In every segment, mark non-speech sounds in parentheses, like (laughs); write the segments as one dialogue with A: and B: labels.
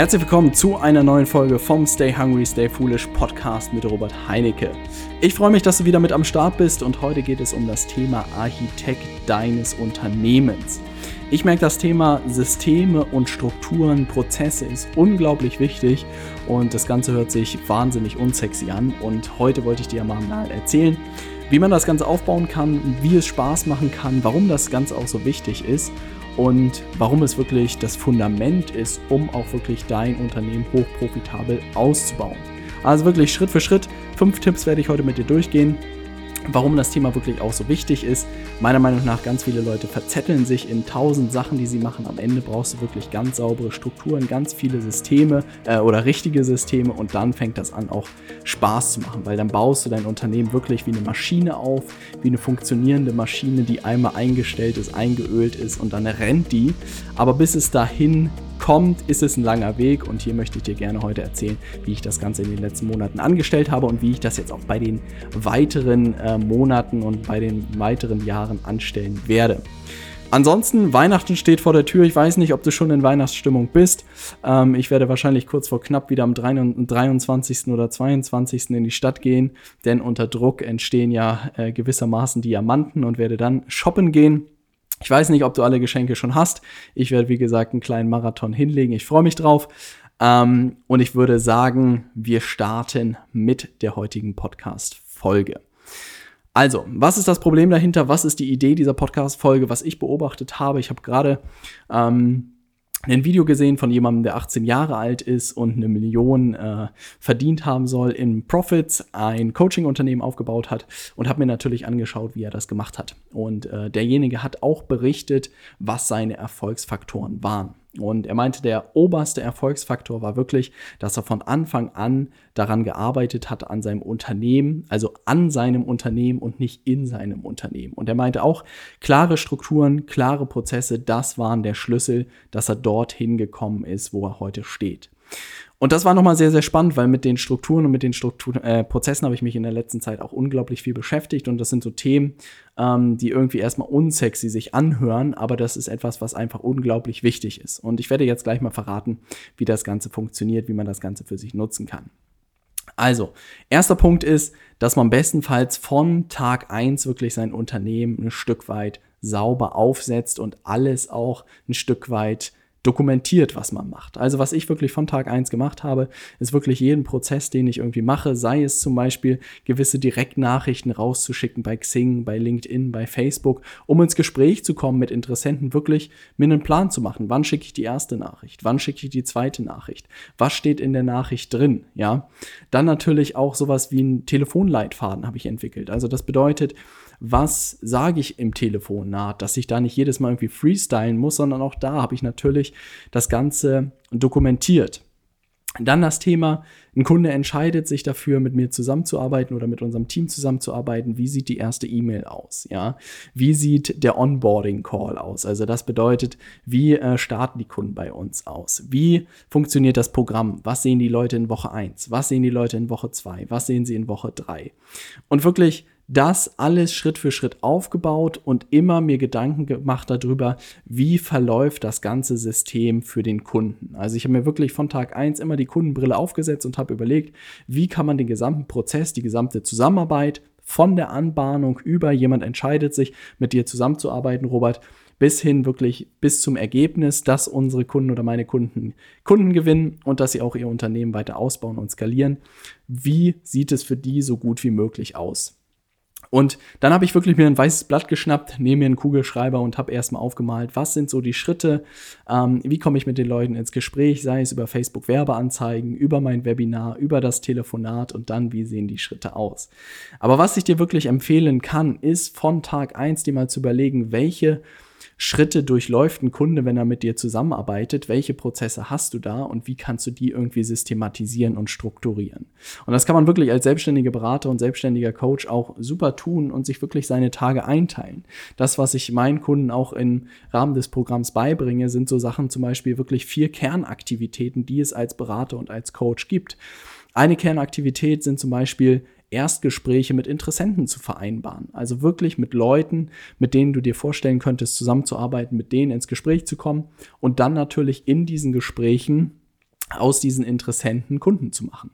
A: Herzlich willkommen zu einer neuen Folge vom Stay Hungry, Stay Foolish Podcast mit Robert Heinecke. Ich freue mich, dass du wieder mit am Start bist und heute geht es um das Thema Architekt deines Unternehmens. Ich merke, das Thema Systeme und Strukturen, Prozesse ist unglaublich wichtig und das Ganze hört sich wahnsinnig unsexy an und heute wollte ich dir mal erzählen, wie man das Ganze aufbauen kann, wie es Spaß machen kann, warum das Ganze auch so wichtig ist und warum es wirklich das Fundament ist, um auch wirklich dein Unternehmen hochprofitabel auszubauen. Also wirklich Schritt für Schritt. Fünf Tipps werde ich heute mit dir durchgehen warum das Thema wirklich auch so wichtig ist. Meiner Meinung nach, ganz viele Leute verzetteln sich in tausend Sachen, die sie machen. Am Ende brauchst du wirklich ganz saubere Strukturen, ganz viele Systeme äh, oder richtige Systeme und dann fängt das an, auch Spaß zu machen, weil dann baust du dein Unternehmen wirklich wie eine Maschine auf, wie eine funktionierende Maschine, die einmal eingestellt ist, eingeölt ist und dann rennt die. Aber bis es dahin kommt, ist es ein langer Weg und hier möchte ich dir gerne heute erzählen, wie ich das Ganze in den letzten Monaten angestellt habe und wie ich das jetzt auch bei den weiteren äh, Monaten und bei den weiteren Jahren anstellen werde. Ansonsten, Weihnachten steht vor der Tür. Ich weiß nicht, ob du schon in Weihnachtsstimmung bist. Ähm, ich werde wahrscheinlich kurz vor knapp wieder am 23. oder 22. in die Stadt gehen, denn unter Druck entstehen ja äh, gewissermaßen Diamanten und werde dann shoppen gehen. Ich weiß nicht, ob du alle Geschenke schon hast. Ich werde, wie gesagt, einen kleinen Marathon hinlegen. Ich freue mich drauf. Ähm, und ich würde sagen, wir starten mit der heutigen Podcast-Folge. Also, was ist das Problem dahinter? Was ist die Idee dieser Podcast-Folge? Was ich beobachtet habe? Ich habe gerade ähm, ein Video gesehen von jemandem, der 18 Jahre alt ist und eine Million äh, verdient haben soll in Profits, ein Coaching-Unternehmen aufgebaut hat und habe mir natürlich angeschaut, wie er das gemacht hat. Und äh, derjenige hat auch berichtet, was seine Erfolgsfaktoren waren. Und er meinte, der oberste Erfolgsfaktor war wirklich, dass er von Anfang an daran gearbeitet hat, an seinem Unternehmen, also an seinem Unternehmen und nicht in seinem Unternehmen. Und er meinte auch, klare Strukturen, klare Prozesse, das waren der Schlüssel, dass er dorthin gekommen ist, wo er heute steht. Und das war nochmal sehr, sehr spannend, weil mit den Strukturen und mit den Struktur äh, Prozessen habe ich mich in der letzten Zeit auch unglaublich viel beschäftigt. Und das sind so Themen, ähm, die irgendwie erstmal unsexy sich anhören, aber das ist etwas, was einfach unglaublich wichtig ist. Und ich werde jetzt gleich mal verraten, wie das Ganze funktioniert, wie man das Ganze für sich nutzen kann. Also, erster Punkt ist, dass man bestenfalls von Tag eins wirklich sein Unternehmen ein Stück weit sauber aufsetzt und alles auch ein Stück weit dokumentiert, was man macht. Also was ich wirklich von Tag eins gemacht habe, ist wirklich jeden Prozess, den ich irgendwie mache, sei es zum Beispiel gewisse Direktnachrichten rauszuschicken bei Xing, bei LinkedIn, bei Facebook, um ins Gespräch zu kommen mit Interessenten, wirklich mir einen Plan zu machen. Wann schicke ich die erste Nachricht? Wann schicke ich die zweite Nachricht? Was steht in der Nachricht drin? Ja. Dann natürlich auch sowas wie ein Telefonleitfaden habe ich entwickelt. Also das bedeutet, was sage ich im Telefonat, dass ich da nicht jedes Mal irgendwie freestylen muss, sondern auch da habe ich natürlich das Ganze dokumentiert. Dann das Thema, ein Kunde entscheidet sich dafür, mit mir zusammenzuarbeiten oder mit unserem Team zusammenzuarbeiten. Wie sieht die erste E-Mail aus? Ja, wie sieht der Onboarding Call aus? Also das bedeutet, wie äh, starten die Kunden bei uns aus? Wie funktioniert das Programm? Was sehen die Leute in Woche 1? Was sehen die Leute in Woche 2? Was sehen sie in Woche 3? Und wirklich das alles Schritt für Schritt aufgebaut und immer mir Gedanken gemacht darüber, wie verläuft das ganze System für den Kunden. Also ich habe mir wirklich von Tag eins immer die Kundenbrille aufgesetzt und habe überlegt, wie kann man den gesamten Prozess, die gesamte Zusammenarbeit von der Anbahnung über jemand entscheidet sich, mit dir zusammenzuarbeiten, Robert, bis hin wirklich bis zum Ergebnis, dass unsere Kunden oder meine Kunden Kunden gewinnen und dass sie auch ihr Unternehmen weiter ausbauen und skalieren. Wie sieht es für die so gut wie möglich aus? Und dann habe ich wirklich mir ein weißes Blatt geschnappt, nehme mir einen Kugelschreiber und habe erstmal aufgemalt, was sind so die Schritte, ähm, wie komme ich mit den Leuten ins Gespräch, sei es über Facebook Werbeanzeigen, über mein Webinar, über das Telefonat und dann, wie sehen die Schritte aus. Aber was ich dir wirklich empfehlen kann, ist von Tag eins dir mal zu überlegen, welche Schritte durchläuft ein Kunde, wenn er mit dir zusammenarbeitet? Welche Prozesse hast du da und wie kannst du die irgendwie systematisieren und strukturieren? Und das kann man wirklich als selbstständiger Berater und selbstständiger Coach auch super tun und sich wirklich seine Tage einteilen. Das, was ich meinen Kunden auch im Rahmen des Programms beibringe, sind so Sachen zum Beispiel wirklich vier Kernaktivitäten, die es als Berater und als Coach gibt. Eine Kernaktivität sind zum Beispiel Erstgespräche mit Interessenten zu vereinbaren. Also wirklich mit Leuten, mit denen du dir vorstellen könntest, zusammenzuarbeiten, mit denen ins Gespräch zu kommen und dann natürlich in diesen Gesprächen aus diesen Interessenten Kunden zu machen.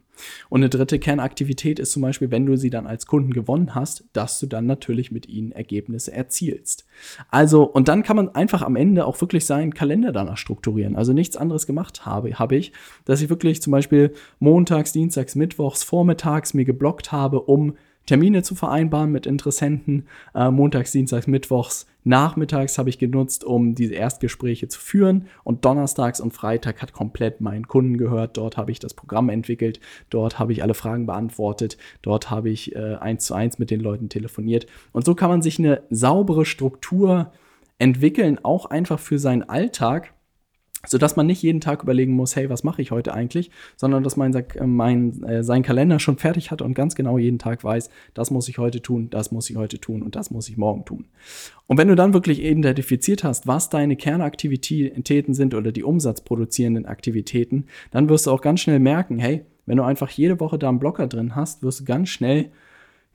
A: Und eine dritte Kernaktivität ist zum Beispiel, wenn du sie dann als Kunden gewonnen hast, dass du dann natürlich mit ihnen Ergebnisse erzielst. Also, und dann kann man einfach am Ende auch wirklich seinen Kalender danach strukturieren. Also nichts anderes gemacht habe, habe ich, dass ich wirklich zum Beispiel montags, dienstags, mittwochs, vormittags mir geblockt habe, um Termine zu vereinbaren mit Interessenten. Äh, montags, Dienstags, Mittwochs, Nachmittags habe ich genutzt, um diese Erstgespräche zu führen. Und Donnerstags und Freitag hat komplett meinen Kunden gehört. Dort habe ich das Programm entwickelt. Dort habe ich alle Fragen beantwortet. Dort habe ich äh, eins zu eins mit den Leuten telefoniert. Und so kann man sich eine saubere Struktur entwickeln, auch einfach für seinen Alltag sodass man nicht jeden Tag überlegen muss, hey, was mache ich heute eigentlich, sondern dass man äh, mein, äh, seinen Kalender schon fertig hat und ganz genau jeden Tag weiß, das muss ich heute tun, das muss ich heute tun und das muss ich morgen tun. Und wenn du dann wirklich identifiziert hast, was deine Kernaktivitäten sind oder die umsatzproduzierenden Aktivitäten, dann wirst du auch ganz schnell merken, hey, wenn du einfach jede Woche da einen Blocker drin hast, wirst du ganz schnell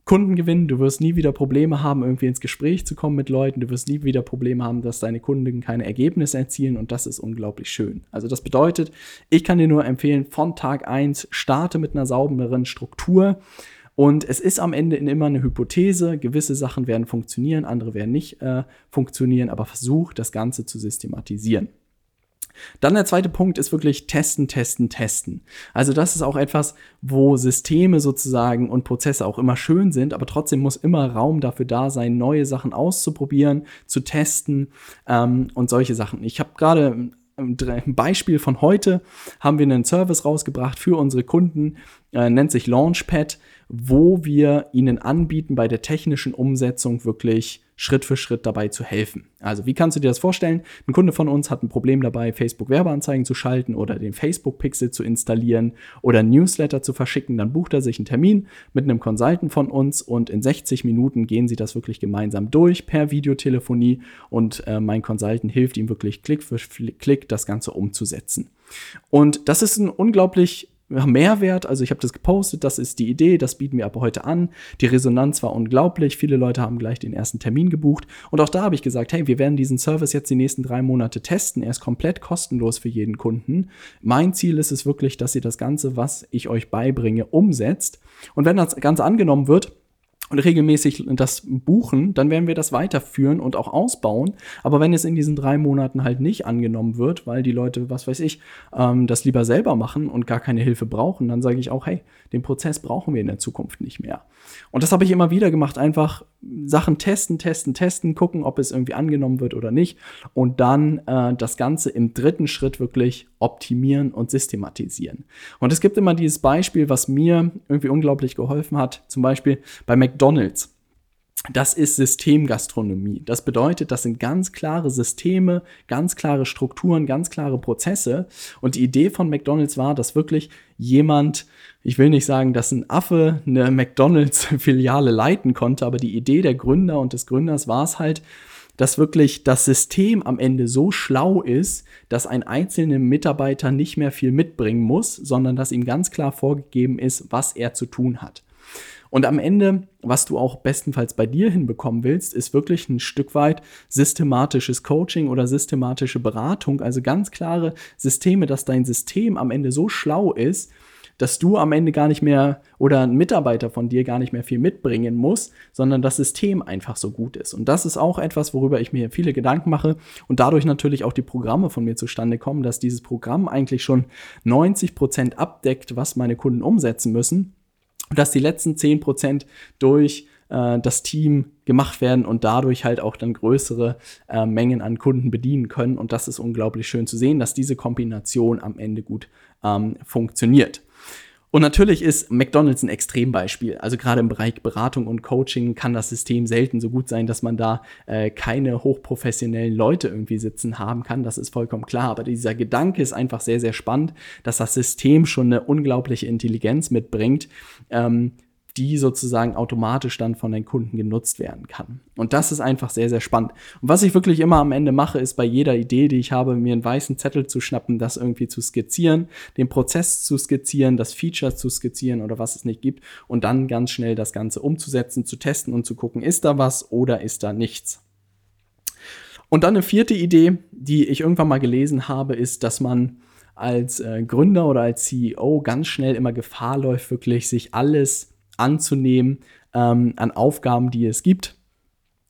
A: Kunden gewinnen, du wirst nie wieder Probleme haben, irgendwie ins Gespräch zu kommen mit Leuten, du wirst nie wieder Probleme haben, dass deine Kunden keine Ergebnisse erzielen und das ist unglaublich schön. Also das bedeutet, ich kann dir nur empfehlen, von Tag 1 starte mit einer sauberen Struktur und es ist am Ende immer eine Hypothese, gewisse Sachen werden funktionieren, andere werden nicht äh, funktionieren, aber versuch das Ganze zu systematisieren. Dann der zweite Punkt ist wirklich testen, testen, testen. Also das ist auch etwas, wo Systeme sozusagen und Prozesse auch immer schön sind, aber trotzdem muss immer Raum dafür da sein, neue Sachen auszuprobieren, zu testen ähm, und solche Sachen. Ich habe gerade ein Beispiel von heute, haben wir einen Service rausgebracht für unsere Kunden, äh, nennt sich Launchpad, wo wir ihnen anbieten, bei der technischen Umsetzung wirklich Schritt für Schritt dabei zu helfen. Also wie kannst du dir das vorstellen? Ein Kunde von uns hat ein Problem dabei, Facebook Werbeanzeigen zu schalten oder den Facebook Pixel zu installieren oder Newsletter zu verschicken. Dann bucht er sich einen Termin mit einem Consultant von uns und in 60 Minuten gehen sie das wirklich gemeinsam durch per Videotelefonie und äh, mein Consultant hilft ihm wirklich Klick für Klick das Ganze umzusetzen. Und das ist ein unglaublich Mehrwert. Also ich habe das gepostet, das ist die Idee, das bieten wir aber heute an. Die Resonanz war unglaublich. Viele Leute haben gleich den ersten Termin gebucht. Und auch da habe ich gesagt, hey, wir werden diesen Service jetzt die nächsten drei Monate testen. Er ist komplett kostenlos für jeden Kunden. Mein Ziel ist es wirklich, dass ihr das Ganze, was ich euch beibringe, umsetzt. Und wenn das Ganze angenommen wird, und regelmäßig das buchen, dann werden wir das weiterführen und auch ausbauen. Aber wenn es in diesen drei Monaten halt nicht angenommen wird, weil die Leute, was weiß ich, ähm, das lieber selber machen und gar keine Hilfe brauchen, dann sage ich auch, hey, den Prozess brauchen wir in der Zukunft nicht mehr. Und das habe ich immer wieder gemacht, einfach Sachen testen, testen, testen, gucken, ob es irgendwie angenommen wird oder nicht. Und dann äh, das Ganze im dritten Schritt wirklich optimieren und systematisieren. Und es gibt immer dieses Beispiel, was mir irgendwie unglaublich geholfen hat, zum Beispiel bei McDonald's. Das ist Systemgastronomie. Das bedeutet, das sind ganz klare Systeme, ganz klare Strukturen, ganz klare Prozesse. Und die Idee von McDonald's war, dass wirklich jemand, ich will nicht sagen, dass ein Affe eine McDonald's-Filiale leiten konnte, aber die Idee der Gründer und des Gründers war es halt, dass wirklich das System am Ende so schlau ist, dass ein einzelner Mitarbeiter nicht mehr viel mitbringen muss, sondern dass ihm ganz klar vorgegeben ist, was er zu tun hat. Und am Ende, was du auch bestenfalls bei dir hinbekommen willst, ist wirklich ein Stück weit systematisches Coaching oder systematische Beratung, also ganz klare Systeme, dass dein System am Ende so schlau ist, dass du am Ende gar nicht mehr oder ein Mitarbeiter von dir gar nicht mehr viel mitbringen muss, sondern das System einfach so gut ist. Und das ist auch etwas, worüber ich mir viele Gedanken mache und dadurch natürlich auch die Programme von mir zustande kommen, dass dieses Programm eigentlich schon 90 Prozent abdeckt, was meine Kunden umsetzen müssen dass die letzten 10% durch äh, das Team gemacht werden und dadurch halt auch dann größere äh, Mengen an Kunden bedienen können. Und das ist unglaublich schön zu sehen, dass diese Kombination am Ende gut ähm, funktioniert. Und natürlich ist McDonald's ein Extrembeispiel. Also gerade im Bereich Beratung und Coaching kann das System selten so gut sein, dass man da äh, keine hochprofessionellen Leute irgendwie sitzen haben kann. Das ist vollkommen klar. Aber dieser Gedanke ist einfach sehr, sehr spannend, dass das System schon eine unglaubliche Intelligenz mitbringt. Ähm, die sozusagen automatisch dann von den Kunden genutzt werden kann. Und das ist einfach sehr, sehr spannend. Und was ich wirklich immer am Ende mache, ist bei jeder Idee, die ich habe, mir einen weißen Zettel zu schnappen, das irgendwie zu skizzieren, den Prozess zu skizzieren, das Feature zu skizzieren oder was es nicht gibt und dann ganz schnell das Ganze umzusetzen, zu testen und zu gucken, ist da was oder ist da nichts. Und dann eine vierte Idee, die ich irgendwann mal gelesen habe, ist, dass man als äh, Gründer oder als CEO ganz schnell immer Gefahr läuft, wirklich sich alles anzunehmen ähm, an Aufgaben, die es gibt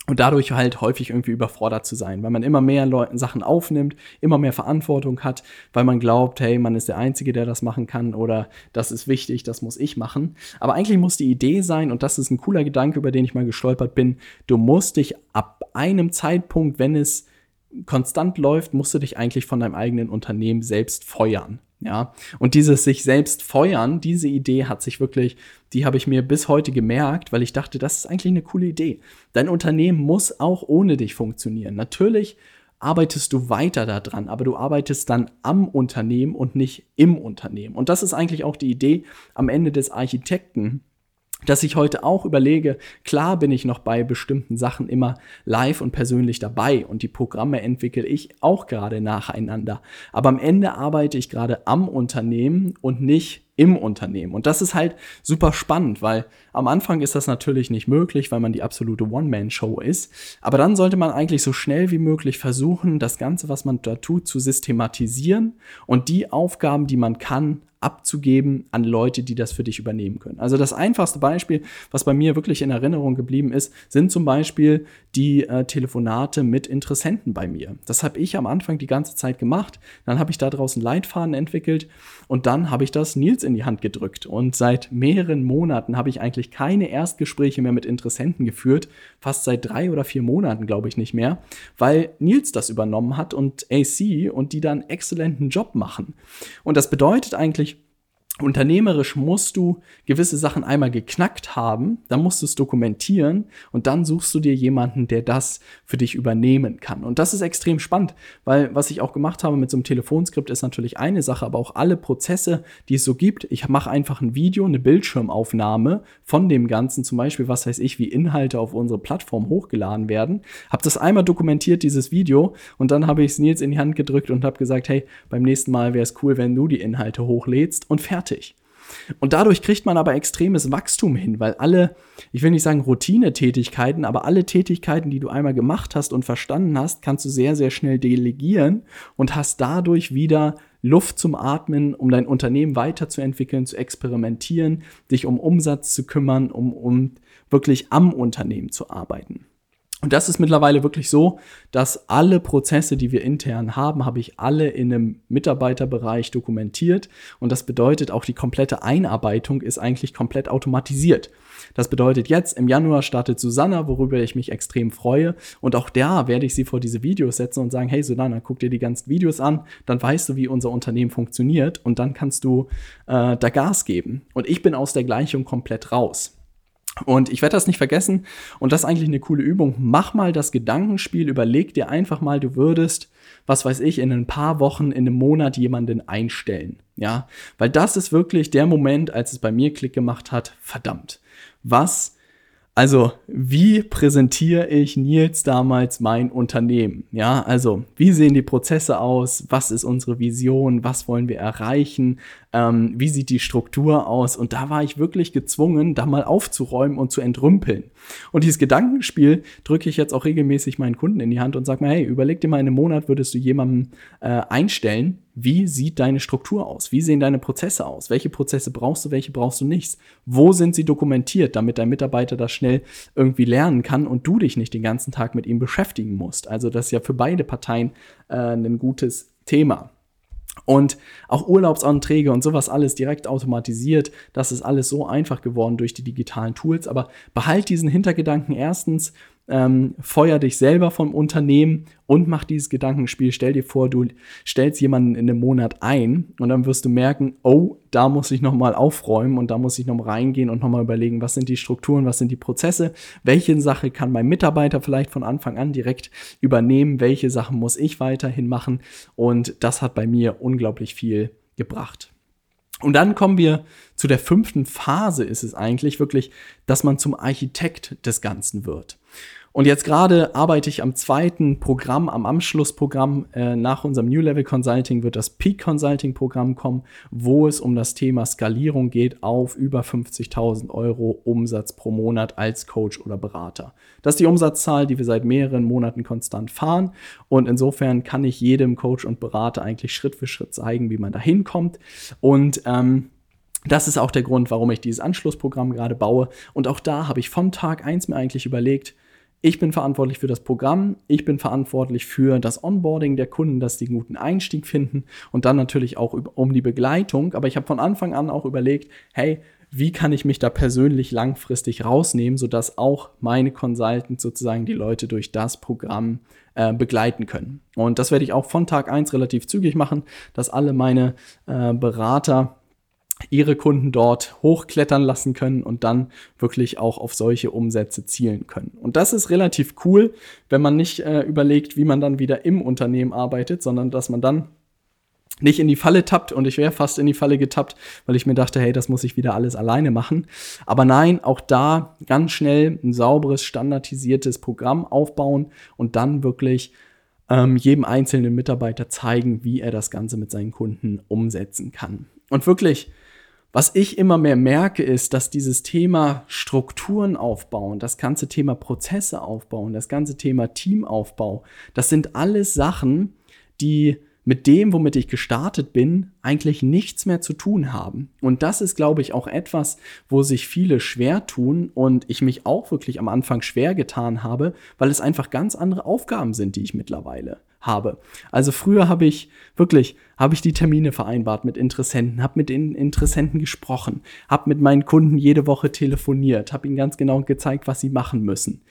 A: und dadurch halt häufig irgendwie überfordert zu sein, weil man immer mehr Leuten Sachen aufnimmt, immer mehr Verantwortung hat, weil man glaubt, hey, man ist der Einzige, der das machen kann oder das ist wichtig, das muss ich machen. Aber eigentlich muss die Idee sein, und das ist ein cooler Gedanke, über den ich mal gestolpert bin, du musst dich ab einem Zeitpunkt, wenn es konstant läuft, musst du dich eigentlich von deinem eigenen Unternehmen selbst feuern. Ja, und dieses sich selbst feuern, diese Idee hat sich wirklich, die habe ich mir bis heute gemerkt, weil ich dachte, das ist eigentlich eine coole Idee. Dein Unternehmen muss auch ohne dich funktionieren. Natürlich arbeitest du weiter daran, aber du arbeitest dann am Unternehmen und nicht im Unternehmen. Und das ist eigentlich auch die Idee am Ende des Architekten dass ich heute auch überlege, klar bin ich noch bei bestimmten Sachen immer live und persönlich dabei und die Programme entwickle ich auch gerade nacheinander. Aber am Ende arbeite ich gerade am Unternehmen und nicht im Unternehmen. Und das ist halt super spannend, weil am Anfang ist das natürlich nicht möglich, weil man die absolute One-Man-Show ist. Aber dann sollte man eigentlich so schnell wie möglich versuchen, das Ganze, was man da tut, zu systematisieren und die Aufgaben, die man kann, abzugeben an Leute, die das für dich übernehmen können. Also das einfachste Beispiel, was bei mir wirklich in Erinnerung geblieben ist, sind zum Beispiel die äh, Telefonate mit Interessenten bei mir. Das habe ich am Anfang die ganze Zeit gemacht. Dann habe ich da draußen Leitfaden entwickelt und dann habe ich das Nils in die Hand gedrückt. Und seit mehreren Monaten habe ich eigentlich keine Erstgespräche mehr mit Interessenten geführt. Fast seit drei oder vier Monaten, glaube ich, nicht mehr, weil Nils das übernommen hat und AC und die dann exzellenten Job machen. Und das bedeutet eigentlich, Unternehmerisch musst du gewisse Sachen einmal geknackt haben, dann musst du es dokumentieren und dann suchst du dir jemanden, der das für dich übernehmen kann. Und das ist extrem spannend, weil was ich auch gemacht habe mit so einem Telefonskript ist natürlich eine Sache, aber auch alle Prozesse, die es so gibt. Ich mache einfach ein Video, eine Bildschirmaufnahme von dem Ganzen, zum Beispiel, was weiß ich, wie Inhalte auf unsere Plattform hochgeladen werden. Habe das einmal dokumentiert, dieses Video, und dann habe ich es Nils in die Hand gedrückt und habe gesagt, hey, beim nächsten Mal wäre es cool, wenn du die Inhalte hochlädst und fertig fertig. Und dadurch kriegt man aber extremes Wachstum hin, weil alle, ich will nicht sagen Routinetätigkeiten, aber alle Tätigkeiten, die du einmal gemacht hast und verstanden hast, kannst du sehr, sehr schnell delegieren und hast dadurch wieder Luft zum Atmen, um dein Unternehmen weiterzuentwickeln, zu experimentieren, dich um Umsatz zu kümmern, um, um wirklich am Unternehmen zu arbeiten. Und das ist mittlerweile wirklich so, dass alle Prozesse, die wir intern haben, habe ich alle in einem Mitarbeiterbereich dokumentiert. Und das bedeutet, auch die komplette Einarbeitung ist eigentlich komplett automatisiert. Das bedeutet, jetzt im Januar startet Susanna, worüber ich mich extrem freue. Und auch da werde ich sie vor diese Videos setzen und sagen, hey Susanna, guck dir die ganzen Videos an, dann weißt du, wie unser Unternehmen funktioniert und dann kannst du äh, da Gas geben. Und ich bin aus der Gleichung komplett raus. Und ich werde das nicht vergessen. Und das ist eigentlich eine coole Übung. Mach mal das Gedankenspiel, überleg dir einfach mal, du würdest, was weiß ich, in ein paar Wochen, in einem Monat jemanden einstellen. Ja, weil das ist wirklich der Moment, als es bei mir Klick gemacht hat. Verdammt. Was also, wie präsentiere ich Nils damals mein Unternehmen? Ja, also, wie sehen die Prozesse aus? Was ist unsere Vision? Was wollen wir erreichen? Ähm, wie sieht die Struktur aus? Und da war ich wirklich gezwungen, da mal aufzuräumen und zu entrümpeln. Und dieses Gedankenspiel drücke ich jetzt auch regelmäßig meinen Kunden in die Hand und sage mir, hey, überleg dir mal, in einem Monat würdest du jemanden äh, einstellen, wie sieht deine Struktur aus? Wie sehen deine Prozesse aus? Welche Prozesse brauchst du, welche brauchst du nicht? Wo sind sie dokumentiert, damit dein Mitarbeiter das schnell irgendwie lernen kann und du dich nicht den ganzen Tag mit ihm beschäftigen musst? Also das ist ja für beide Parteien äh, ein gutes Thema. Und auch Urlaubsanträge und sowas alles direkt automatisiert. Das ist alles so einfach geworden durch die digitalen Tools. Aber behalt diesen Hintergedanken erstens, ähm, feuer dich selber vom Unternehmen und mach dieses Gedankenspiel. Stell dir vor, du stellst jemanden in einem Monat ein und dann wirst du merken, oh, da muss ich nochmal aufräumen und da muss ich nochmal reingehen und nochmal überlegen, was sind die Strukturen, was sind die Prozesse, welche Sache kann mein Mitarbeiter vielleicht von Anfang an direkt übernehmen, welche Sachen muss ich weiterhin machen und das hat bei mir unglaublich viel gebracht. Und dann kommen wir zu der fünften Phase, ist es eigentlich wirklich, dass man zum Architekt des Ganzen wird. Und jetzt gerade arbeite ich am zweiten Programm, am Anschlussprogramm. Äh, nach unserem New Level Consulting wird das Peak Consulting Programm kommen, wo es um das Thema Skalierung geht auf über 50.000 Euro Umsatz pro Monat als Coach oder Berater. Das ist die Umsatzzahl, die wir seit mehreren Monaten konstant fahren. Und insofern kann ich jedem Coach und Berater eigentlich Schritt für Schritt zeigen, wie man da hinkommt. Und ähm, das ist auch der Grund, warum ich dieses Anschlussprogramm gerade baue. Und auch da habe ich von Tag 1 mir eigentlich überlegt, ich bin verantwortlich für das Programm, ich bin verantwortlich für das Onboarding der Kunden, dass die einen guten Einstieg finden und dann natürlich auch um die Begleitung. Aber ich habe von Anfang an auch überlegt, hey, wie kann ich mich da persönlich langfristig rausnehmen, sodass auch meine Consultants sozusagen die Leute durch das Programm äh, begleiten können. Und das werde ich auch von Tag 1 relativ zügig machen, dass alle meine äh, Berater ihre Kunden dort hochklettern lassen können und dann wirklich auch auf solche Umsätze zielen können. Und das ist relativ cool, wenn man nicht äh, überlegt, wie man dann wieder im Unternehmen arbeitet, sondern dass man dann nicht in die Falle tappt und ich wäre fast in die Falle getappt, weil ich mir dachte, hey, das muss ich wieder alles alleine machen. Aber nein, auch da ganz schnell ein sauberes, standardisiertes Programm aufbauen und dann wirklich ähm, jedem einzelnen Mitarbeiter zeigen, wie er das Ganze mit seinen Kunden umsetzen kann. Und wirklich, was ich immer mehr merke, ist, dass dieses Thema Strukturen aufbauen, das ganze Thema Prozesse aufbauen, das ganze Thema Teamaufbau, das sind alles Sachen, die mit dem, womit ich gestartet bin, eigentlich nichts mehr zu tun haben. Und das ist, glaube ich, auch etwas, wo sich viele schwer tun und ich mich auch wirklich am Anfang schwer getan habe, weil es einfach ganz andere Aufgaben sind, die ich mittlerweile habe. Also früher habe ich wirklich, habe ich die Termine vereinbart mit Interessenten, habe mit den Interessenten gesprochen, habe mit meinen Kunden jede Woche telefoniert, habe ihnen ganz genau gezeigt, was sie machen müssen.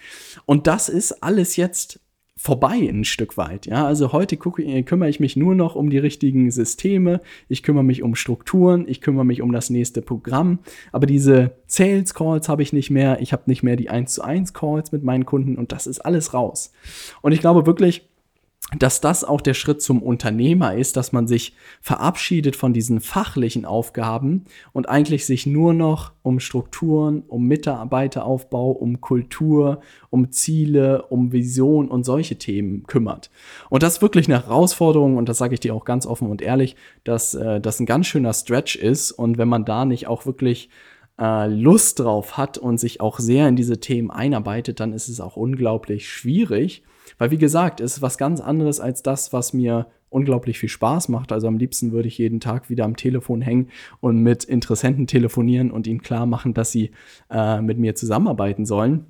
A: Und das ist alles jetzt vorbei ein Stück weit. Ja, also heute gucke, äh, kümmere ich mich nur noch um die richtigen Systeme. Ich kümmere mich um Strukturen. Ich kümmere mich um das nächste Programm. Aber diese Sales Calls habe ich nicht mehr. Ich habe nicht mehr die 1 zu 1 Calls mit meinen Kunden und das ist alles raus. Und ich glaube wirklich, dass das auch der Schritt zum Unternehmer ist, dass man sich verabschiedet von diesen fachlichen Aufgaben und eigentlich sich nur noch um Strukturen, um Mitarbeiteraufbau, um Kultur, um Ziele, um Vision und solche Themen kümmert. Und das ist wirklich eine Herausforderung und das sage ich dir auch ganz offen und ehrlich, dass äh, das ein ganz schöner Stretch ist und wenn man da nicht auch wirklich äh, Lust drauf hat und sich auch sehr in diese Themen einarbeitet, dann ist es auch unglaublich schwierig weil wie gesagt, es ist was ganz anderes als das, was mir unglaublich viel Spaß macht. Also am liebsten würde ich jeden Tag wieder am Telefon hängen und mit Interessenten telefonieren und ihnen klar machen, dass sie äh, mit mir zusammenarbeiten sollen.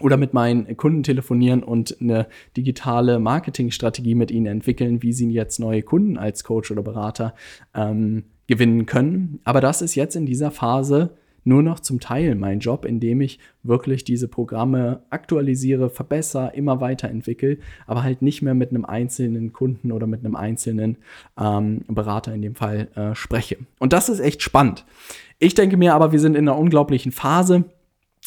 A: Oder mit meinen Kunden telefonieren und eine digitale Marketingstrategie mit ihnen entwickeln, wie sie jetzt neue Kunden als Coach oder Berater ähm, gewinnen können. Aber das ist jetzt in dieser Phase nur noch zum Teil mein Job, indem ich wirklich diese Programme aktualisiere, verbessere, immer weiterentwickle, aber halt nicht mehr mit einem einzelnen Kunden oder mit einem einzelnen ähm, Berater in dem Fall äh, spreche. Und das ist echt spannend. Ich denke mir aber, wir sind in einer unglaublichen Phase.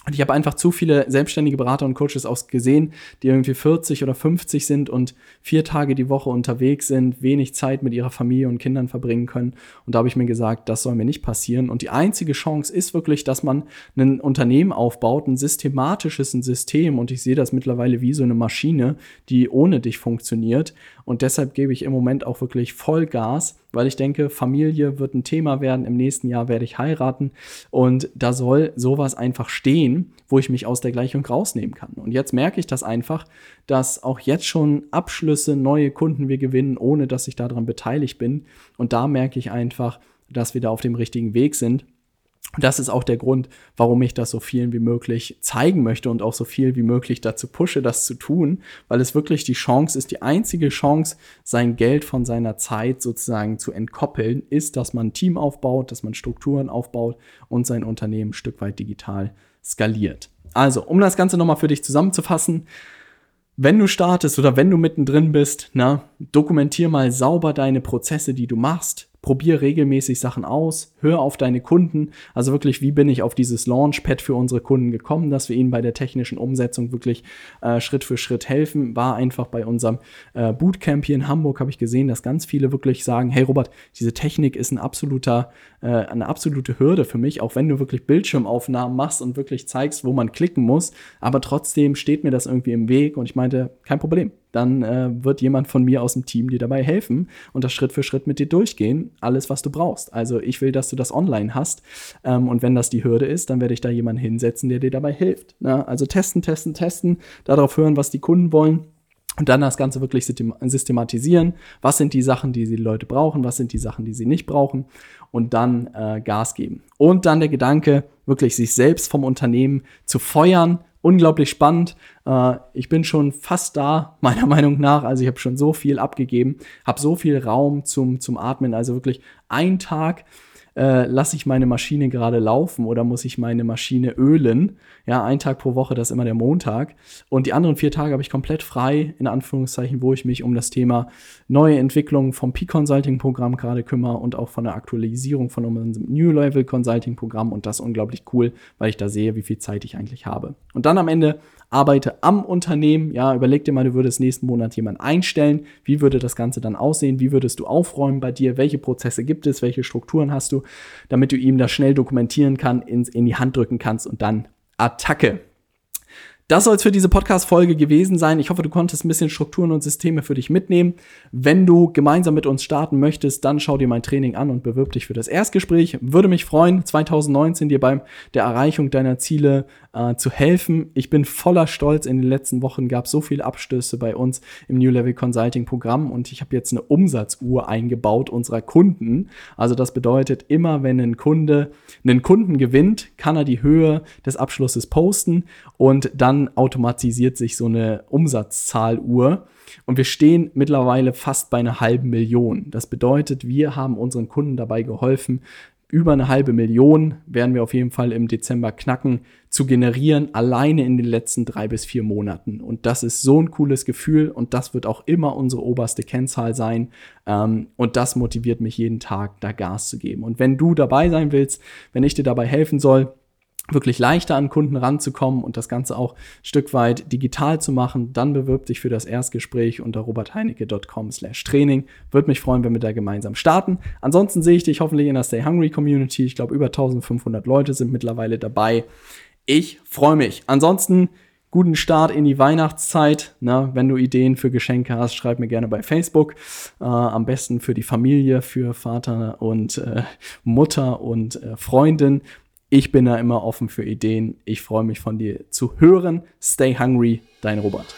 A: Und ich habe einfach zu viele selbstständige Berater und Coaches auch gesehen, die irgendwie 40 oder 50 sind und vier Tage die Woche unterwegs sind, wenig Zeit mit ihrer Familie und Kindern verbringen können. Und da habe ich mir gesagt, das soll mir nicht passieren. Und die einzige Chance ist wirklich, dass man ein Unternehmen aufbaut, ein systematisches System. Und ich sehe das mittlerweile wie so eine Maschine, die ohne dich funktioniert. Und deshalb gebe ich im Moment auch wirklich Vollgas weil ich denke, Familie wird ein Thema werden. Im nächsten Jahr werde ich heiraten und da soll sowas einfach stehen, wo ich mich aus der Gleichung rausnehmen kann. Und jetzt merke ich das einfach, dass auch jetzt schon Abschlüsse, neue Kunden wir gewinnen, ohne dass ich daran beteiligt bin. Und da merke ich einfach, dass wir da auf dem richtigen Weg sind. Das ist auch der Grund, warum ich das so vielen wie möglich zeigen möchte und auch so viel wie möglich dazu pushe, das zu tun, weil es wirklich die Chance ist, die einzige Chance, sein Geld von seiner Zeit sozusagen zu entkoppeln, ist, dass man ein Team aufbaut, dass man Strukturen aufbaut und sein Unternehmen ein Stück weit digital skaliert. Also, um das Ganze nochmal für dich zusammenzufassen, wenn du startest oder wenn du mittendrin bist, na, dokumentier mal sauber deine Prozesse, die du machst probier regelmäßig Sachen aus, hör auf deine Kunden. Also wirklich, wie bin ich auf dieses Launchpad für unsere Kunden gekommen, dass wir ihnen bei der technischen Umsetzung wirklich äh, Schritt für Schritt helfen. War einfach bei unserem äh, Bootcamp hier in Hamburg, habe ich gesehen, dass ganz viele wirklich sagen, hey Robert, diese Technik ist ein absoluter, äh, eine absolute Hürde für mich, auch wenn du wirklich Bildschirmaufnahmen machst und wirklich zeigst, wo man klicken muss. Aber trotzdem steht mir das irgendwie im Weg und ich meinte, kein Problem dann äh, wird jemand von mir aus dem Team dir dabei helfen und das Schritt für Schritt mit dir durchgehen. Alles, was du brauchst. Also ich will, dass du das online hast. Ähm, und wenn das die Hürde ist, dann werde ich da jemanden hinsetzen, der dir dabei hilft. Ne? Also testen, testen, testen, darauf hören, was die Kunden wollen. Und dann das Ganze wirklich systematisieren. Was sind die Sachen, die die Leute brauchen? Was sind die Sachen, die sie nicht brauchen? Und dann äh, Gas geben. Und dann der Gedanke, wirklich sich selbst vom Unternehmen zu feuern unglaublich spannend. Äh, ich bin schon fast da, (laughs) meiner Meinung nach. Also ich habe schon so viel abgegeben, habe so viel Raum zum, zum Atmen. Also wirklich ein Tag äh, lasse ich meine Maschine gerade laufen oder muss ich meine Maschine ölen. Ja, ein Tag pro Woche, das ist immer der Montag. Und die anderen vier Tage habe ich komplett frei, in Anführungszeichen, wo ich mich um das Thema neue Entwicklungen vom Peak-Consulting-Programm gerade kümmere und auch von der Aktualisierung von unserem New Level Consulting-Programm. Und das ist unglaublich cool, weil ich da sehe, wie viel Zeit ich eigentlich habe. Und dann am Ende arbeite am Unternehmen. Ja, überleg dir mal, du würdest nächsten Monat jemanden einstellen. Wie würde das Ganze dann aussehen? Wie würdest du aufräumen bei dir? Welche Prozesse gibt es? Welche Strukturen hast du? Damit du ihm das schnell dokumentieren kann, in, in die Hand drücken kannst und dann Attacke. Das soll es für diese Podcast-Folge gewesen sein. Ich hoffe, du konntest ein bisschen Strukturen und Systeme für dich mitnehmen. Wenn du gemeinsam mit uns starten möchtest, dann schau dir mein Training an und bewirb dich für das Erstgespräch. Würde mich freuen, 2019 dir beim der Erreichung deiner Ziele äh, zu helfen. Ich bin voller Stolz. In den letzten Wochen gab es so viele Abstöße bei uns im New Level Consulting Programm und ich habe jetzt eine Umsatzuhr eingebaut unserer Kunden. Also das bedeutet, immer wenn ein Kunde einen Kunden gewinnt, kann er die Höhe des Abschlusses posten und dann automatisiert sich so eine Umsatzzahluhr. Und wir stehen mittlerweile fast bei einer halben Million. Das bedeutet, wir haben unseren Kunden dabei geholfen, über eine halbe Million werden wir auf jeden Fall im Dezember knacken, zu generieren, alleine in den letzten drei bis vier Monaten. Und das ist so ein cooles Gefühl und das wird auch immer unsere oberste Kennzahl sein. Ähm, und das motiviert mich jeden Tag, da Gas zu geben. Und wenn du dabei sein willst, wenn ich dir dabei helfen soll, wirklich leichter an Kunden ranzukommen und das Ganze auch ein Stück weit digital zu machen, dann bewirb dich für das Erstgespräch unter robertheinecke.com slash Training. Würde mich freuen, wenn wir da gemeinsam starten. Ansonsten sehe ich dich hoffentlich in der Stay Hungry Community. Ich glaube, über 1500 Leute sind mittlerweile dabei. Ich freue mich. Ansonsten guten Start in die Weihnachtszeit. Na, wenn du Ideen für Geschenke hast, schreib mir gerne bei Facebook. Äh, am besten für die Familie, für Vater und äh, Mutter und äh, Freundin. Ich bin da immer offen für Ideen. Ich freue mich von dir zu hören. Stay hungry, dein Robert.